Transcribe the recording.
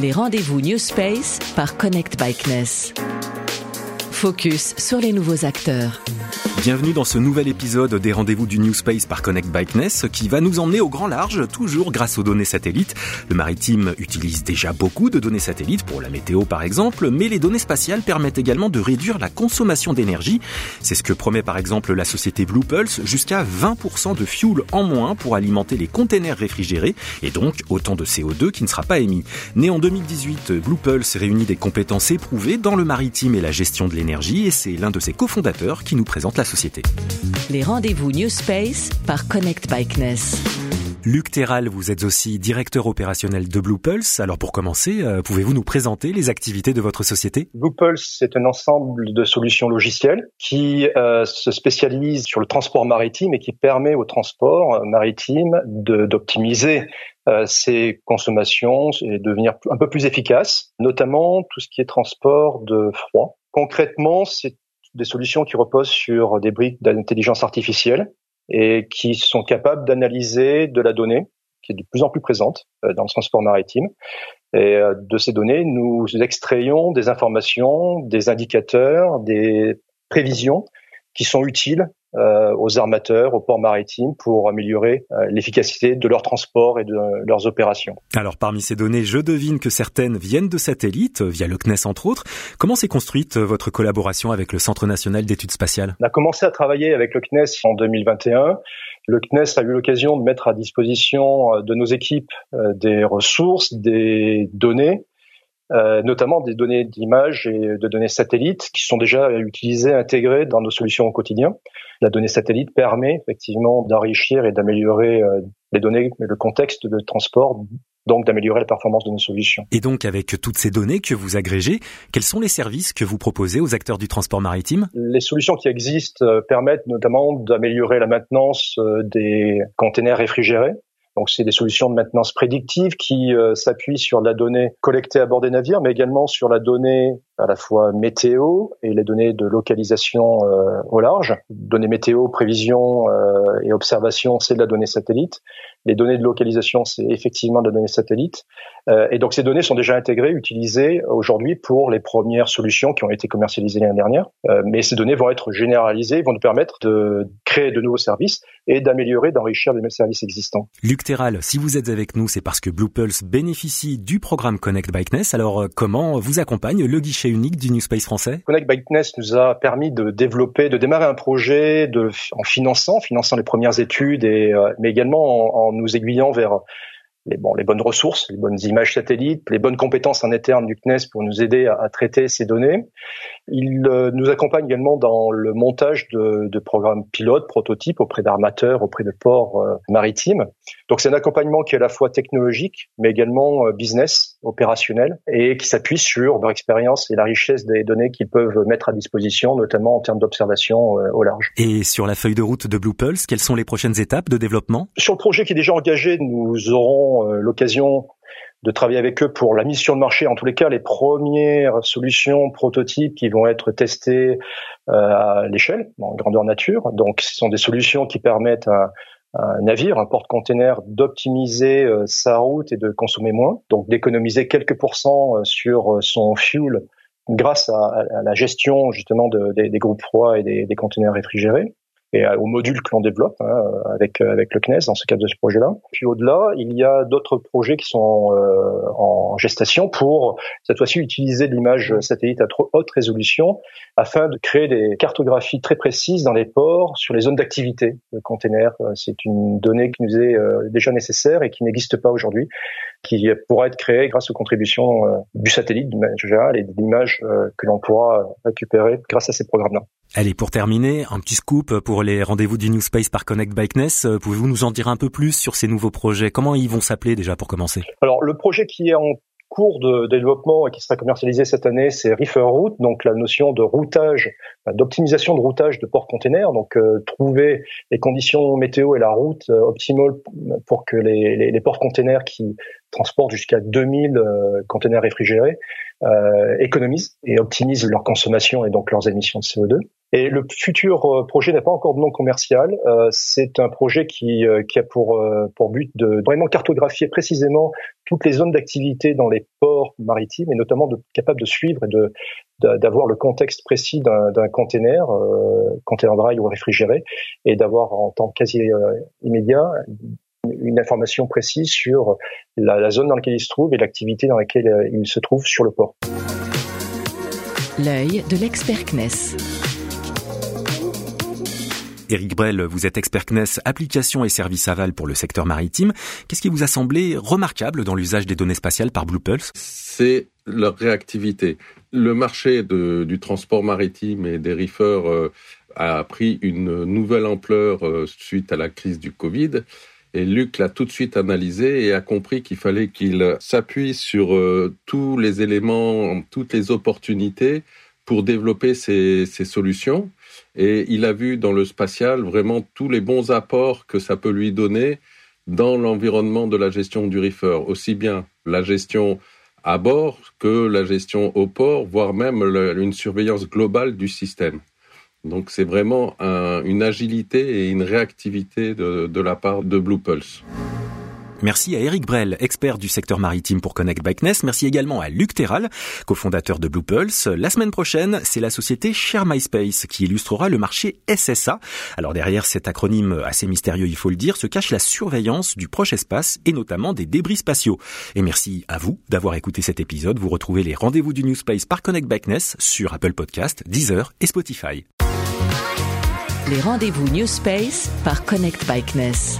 Les rendez-vous New Space par Connect Bikeness. Focus sur les nouveaux acteurs. Bienvenue dans ce nouvel épisode des rendez-vous du New Space par Connect Bikeness qui va nous emmener au grand large, toujours grâce aux données satellites. Le maritime utilise déjà beaucoup de données satellites pour la météo par exemple, mais les données spatiales permettent également de réduire la consommation d'énergie. C'est ce que promet par exemple la société Blue Pulse, jusqu'à 20% de fuel en moins pour alimenter les containers réfrigérés et donc autant de CO2 qui ne sera pas émis. Né en 2018, Blue Pulse réunit des compétences éprouvées dans le maritime et la gestion de l'énergie et c'est l'un de ses cofondateurs qui nous présente la société. Les rendez-vous New Space par Connect Bikeness. Luc Terral, vous êtes aussi directeur opérationnel de Blue Pulse. Alors pour commencer, euh, pouvez-vous nous présenter les activités de votre société? Blue Pulse, c'est un ensemble de solutions logicielles qui euh, se spécialise sur le transport maritime et qui permet au transport maritime d'optimiser euh, ses consommations et devenir un peu plus efficace, notamment tout ce qui est transport de froid. Concrètement, c'est des solutions qui reposent sur des briques d'intelligence artificielle et qui sont capables d'analyser de la donnée qui est de plus en plus présente euh, dans le transport maritime. Et euh, de ces données, nous extrayons des informations, des indicateurs, des prévisions qui sont utiles aux armateurs, aux ports maritimes pour améliorer euh, l'efficacité de leur transport et de leurs opérations. Alors parmi ces données, je devine que certaines viennent de satellites, via le CNES entre autres. Comment s'est construite votre collaboration avec le Centre national d'études spatiales? On a commencé à travailler avec le CNES en 2021. Le CNES a eu l'occasion de mettre à disposition euh, de nos équipes des ressources, des données euh, notamment des données d'image et de données satellites qui sont déjà utilisées, intégrées dans nos solutions au quotidien. La donnée satellite permet effectivement d'enrichir et d'améliorer euh, les données, le contexte de transport, donc d'améliorer la performance de nos solutions. Et donc avec toutes ces données que vous agrégez, quels sont les services que vous proposez aux acteurs du transport maritime? Les solutions qui existent euh, permettent notamment d'améliorer la maintenance des containers réfrigérés donc c'est des solutions de maintenance prédictive qui euh, s'appuient sur la donnée collectée à bord des navires, mais également sur la donnée à la fois météo et les données de localisation euh, au large. Données météo, prévision euh, et observation, c'est de la donnée satellite. Les données de localisation, c'est effectivement de la donnée satellite. Euh, et donc ces données sont déjà intégrées, utilisées aujourd'hui pour les premières solutions qui ont été commercialisées l'année dernière. Euh, mais ces données vont être généralisées, vont nous permettre de créer de nouveaux services et d'améliorer, d'enrichir les mêmes services existants. Luc Terral, si vous êtes avec nous, c'est parce que Blue Pulse bénéficie du programme Connect Bikeness. Alors comment vous accompagne le guichet unique du New Space français? Connect Bikeness nous a permis de développer, de démarrer un projet en finançant, finançant les premières études, euh, mais également en, nous aiguillant vers les, bon, les bonnes ressources, les bonnes images satellites, les bonnes compétences en interne du CNES pour nous aider à traiter ces données. Il euh, nous accompagne également dans le montage de, de programmes pilotes, prototypes auprès d'armateurs, auprès de ports euh, maritimes. Donc c'est un accompagnement qui est à la fois technologique, mais également euh, business, opérationnel, et qui s'appuie sur leur expérience et la richesse des données qu'ils peuvent mettre à disposition, notamment en termes d'observation au large. Et sur la feuille de route de Blue Pulse, quelles sont les prochaines étapes de développement? Sur le projet qui est déjà engagé, nous aurons l'occasion de travailler avec eux pour la mission de marché. En tous les cas, les premières solutions prototypes qui vont être testées euh, à l'échelle, en grandeur nature. Donc, ce sont des solutions qui permettent à, un navire, un porte-container, d'optimiser euh, sa route et de consommer moins. Donc, d'économiser quelques pourcents sur son fuel grâce à, la gestion justement des, groupes froids et des, des conteneurs réfrigérés et au module que l'on développe hein, avec avec le CNES dans ce cadre de ce projet-là. Puis au-delà, il y a d'autres projets qui sont euh, en gestation pour cette fois-ci utiliser l'image satellite à trop haute résolution afin de créer des cartographies très précises dans les ports sur les zones d'activité de containers. Euh, c'est une donnée qui nous est euh, déjà nécessaire et qui n'existe pas aujourd'hui, qui pourra être créée grâce aux contributions du satellite du général et de l'image que l'on pourra récupérer grâce à ces programmes-là. Allez, pour terminer, un petit scoop pour les rendez-vous du New Space par Connect Bikeness. Euh, pouvez-vous nous en dire un peu plus sur ces nouveaux projets? Comment ils vont s'appeler déjà pour commencer? Alors, le projet qui est en cours de développement et qui sera commercialisé cette année, c'est Reefer Route, donc la notion de routage d'optimisation de routage de porte-containers, donc trouver les conditions météo et la route optimale pour que les, les, les porte-containers qui transportent jusqu'à 2000 containers réfrigérés économisent et optimisent leur consommation et donc leurs émissions de CO2. Et le futur euh, projet n'a pas encore de nom commercial. Euh, c'est un projet qui, euh, qui a pour, pour but de vraiment cartographier précisément toutes les zones d'activité dans les ports maritimes et notamment de capable de suivre et de d'avoir le contexte précis d'un container, euh, container dry ou réfrigéré, et d'avoir en temps quasi immédiat une information précise sur la, la, zone dans laquelle il se trouve et l'activité dans laquelle il se trouve sur le port. L'œil de l'expert CNES. Éric Brel, vous êtes expert CNES applications et services aval pour le secteur maritime. Qu'est-ce qui vous a semblé remarquable dans l'usage des données spatiales par Blue Pulse? C'est leur réactivité. Le marché du transport maritime et des reefers euh, a pris une nouvelle ampleur euh, suite à la crise du Covid. Et Luc l'a tout de suite analysé et a compris qu'il fallait qu'il s'appuie sur euh, tous les éléments, toutes les opportunités pour développer ces solutions et il a vu dans le spatial vraiment tous les bons apports que ça peut lui donner dans l'environnement de la gestion du reefer, aussi bien la gestion à bord que la gestion au port, voire même une surveillance globale du système. Donc c'est vraiment une agilité et une réactivité de, de la part de Blue Pulse. Merci à Eric Brel, expert du secteur maritime pour Connect Bikeness. Merci également à Luc Terral, cofondateur de Blue Pulse. La semaine prochaine, c'est la société Share My Space qui illustrera le marché SSA. Alors derrière cet acronyme assez mystérieux, il faut le dire, se cache la surveillance du proche espace et notamment des débris spatiaux. Et merci à vous d'avoir écouté cet épisode. Vous retrouvez les rendez-vous du New Space par Connect Bikeness sur Apple Podcast, Deezer et Spotify. Les rendez-vous New Space par Connect Bikeness.